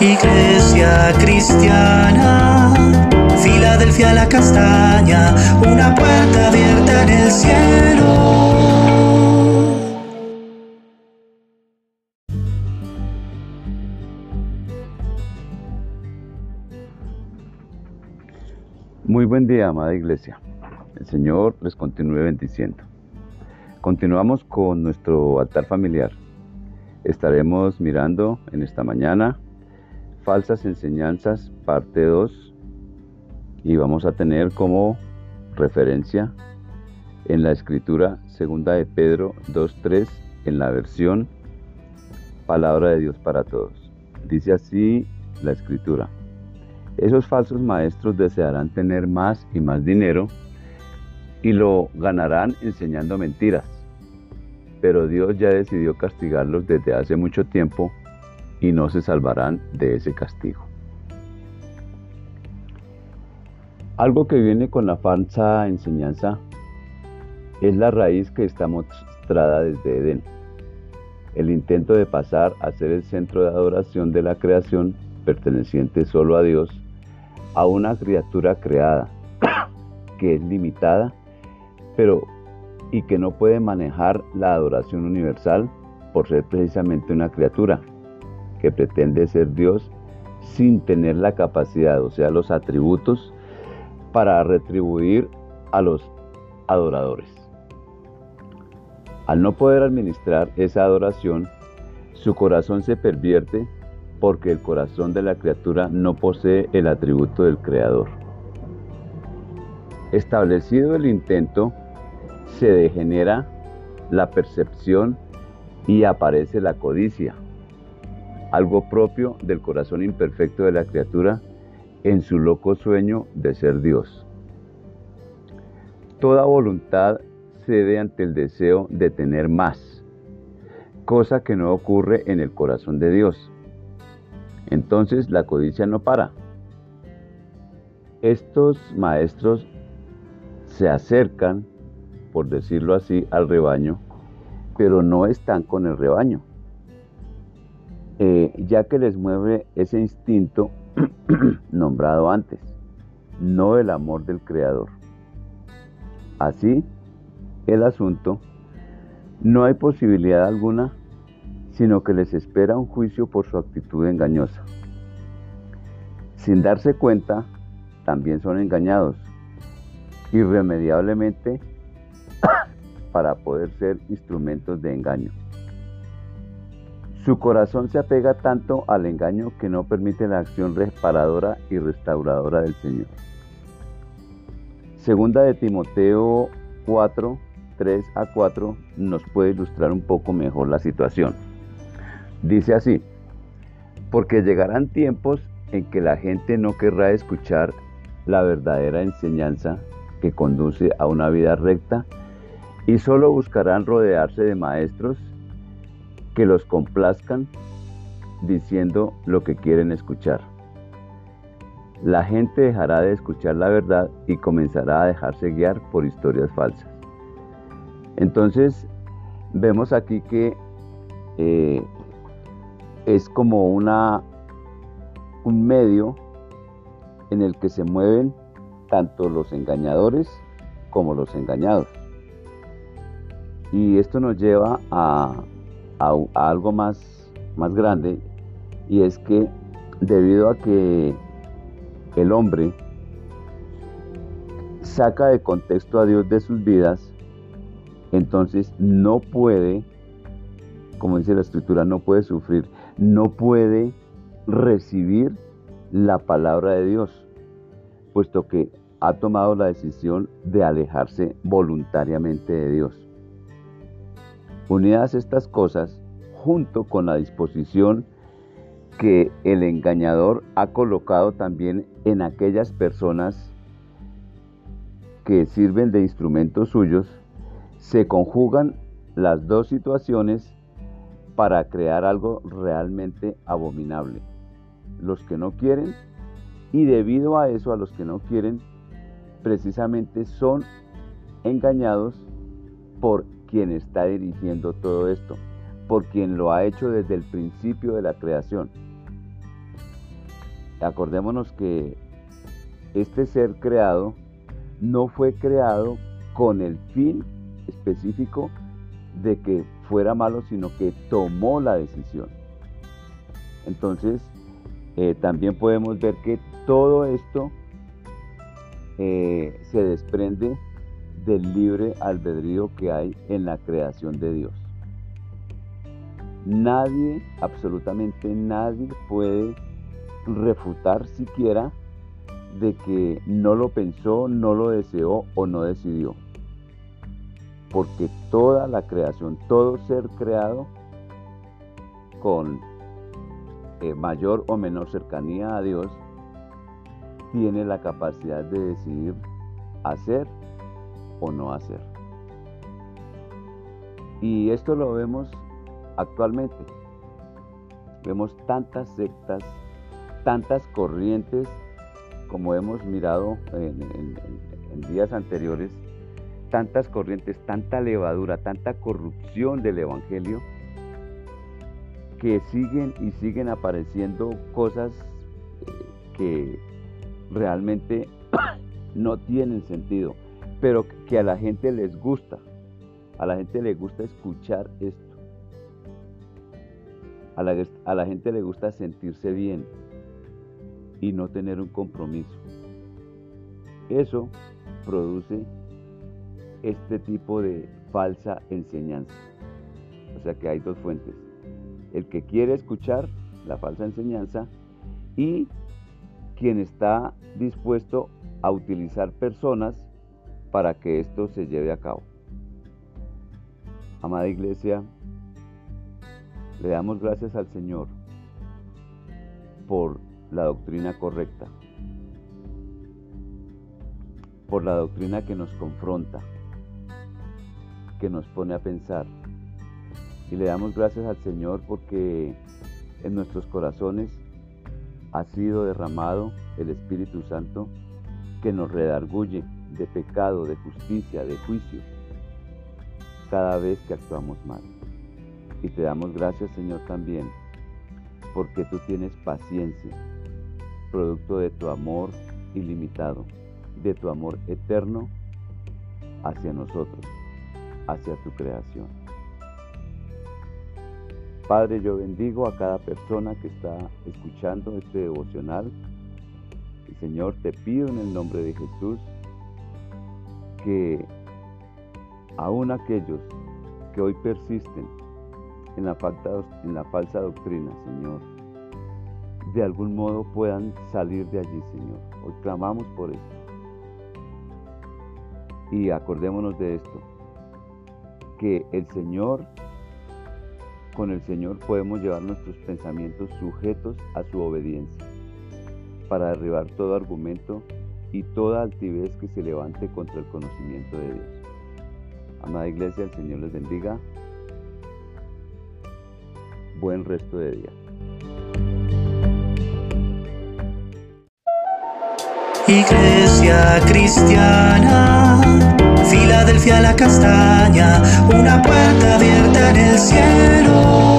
Iglesia cristiana, Filadelfia la castaña, una puerta abierta en el cielo. Muy buen día, amada iglesia. El Señor les continúe bendiciendo. Continuamos con nuestro altar familiar. Estaremos mirando en esta mañana falsas enseñanzas, parte 2, y vamos a tener como referencia en la escritura segunda de Pedro 2.3 en la versión Palabra de Dios para todos. Dice así la escritura. Esos falsos maestros desearán tener más y más dinero y lo ganarán enseñando mentiras pero Dios ya decidió castigarlos desde hace mucho tiempo y no se salvarán de ese castigo. Algo que viene con la falsa enseñanza es la raíz que está mostrada desde Edén. El intento de pasar a ser el centro de adoración de la creación perteneciente solo a Dios, a una criatura creada que es limitada, pero y que no puede manejar la adoración universal por ser precisamente una criatura que pretende ser Dios sin tener la capacidad, o sea, los atributos para retribuir a los adoradores. Al no poder administrar esa adoración, su corazón se pervierte porque el corazón de la criatura no posee el atributo del Creador. Establecido el intento se degenera la percepción y aparece la codicia, algo propio del corazón imperfecto de la criatura en su loco sueño de ser Dios. Toda voluntad cede ante el deseo de tener más, cosa que no ocurre en el corazón de Dios. Entonces la codicia no para. Estos maestros se acercan por decirlo así, al rebaño, pero no están con el rebaño, eh, ya que les mueve ese instinto nombrado antes, no el amor del Creador. Así, el asunto, no hay posibilidad alguna, sino que les espera un juicio por su actitud engañosa. Sin darse cuenta, también son engañados. Irremediablemente para poder ser instrumentos de engaño. Su corazón se apega tanto al engaño que no permite la acción reparadora y restauradora del Señor. Segunda de Timoteo 4, 3 a 4 nos puede ilustrar un poco mejor la situación. Dice así, porque llegarán tiempos en que la gente no querrá escuchar la verdadera enseñanza que conduce a una vida recta y solo buscarán rodearse de maestros que los complazcan diciendo lo que quieren escuchar. La gente dejará de escuchar la verdad y comenzará a dejarse guiar por historias falsas. Entonces, vemos aquí que eh, es como una, un medio en el que se mueven tanto los engañadores como los engañados. Y esto nos lleva a, algo más, más grande y es que debido a que el hombre saca de contexto a Dios de sus vidas, entonces no puede, como dice la escritura, no puede sufrir, no puede recibir la palabra de Dios, puesto que ha tomado la decisión de alejarse voluntariamente de Dios. Unidas estas cosas, junto con la disposición que el engañador ha colocado también en aquellas personas que sirven de instrumentos suyos, se conjugan las dos situaciones para crear algo realmente abominable. Los que no quieren, y debido a eso a los que no quieren, precisamente son engañados por quien está dirigiendo todo esto, por quien lo ha hecho desde el principio de la creación. acordémonos que este ser creado no fue creado con el fin específico de que fuera malo, sino que tomó la decisión. Entonces, eh, también podemos ver que todo esto eh, se desprende del libre albedrío que hay en la creación de Dios. Nadie, absolutamente nadie puede refutar siquiera de que no lo pensó, no lo deseó o no decidió. Porque toda la creación, todo ser creado con eh, mayor o menor cercanía a Dios, tiene la capacidad de decidir hacer o no hacer. Y esto lo vemos actualmente. Vemos tantas sectas, tantas corrientes, como hemos mirado en, días anteriores, tantas corrientes, tanta levadura, tanta corrupción del Evangelio, que siguen y siguen apareciendo cosas eh, que realmente no tienen sentido, pero que a la gente les gusta. A la gente le gusta escuchar esto. A la, a la gente le gusta sentirse bien y no tener un compromiso. Eso produce este tipo de falsa enseñanza. O sea que hay dos fuentes. El que quiere escuchar la falsa enseñanza y quien está dispuesto a utilizar personas para que esto se lleve a cabo. Amada iglesia, le damos gracias al Señor por la doctrina correcta, por la doctrina que nos confronta, que nos pone a pensar. Y le damos gracias al Señor porque en nuestros corazones ha sido derramado el Espíritu Santo que nos redarguye de pecado, de justicia, de juicio, cada vez que actuamos mal. Y te damos gracias, Señor, también, porque tú tienes paciencia, producto de tu amor ilimitado, de tu amor eterno hacia nosotros, hacia tu creación. Padre, yo bendigo a cada persona que está escuchando este devocional. Y Señor, te pido en el nombre de Jesús que aún aquellos que hoy persisten en la, falsa doctrina, Señor, de algún modo puedan salir de allí, Señor. Hoy clamamos por esto. Y acordémonos de esto, que el Señor con el Señor podemos llevar nuestros pensamientos sujetos a su obediencia, para derribar todo argumento y toda altivez que se levante contra el conocimiento de Dios. Amada Iglesia, el Señor les bendiga. Buen resto de día. Iglesia cristiana, Filadelfia la castaña, una puerta abierta en el cielo.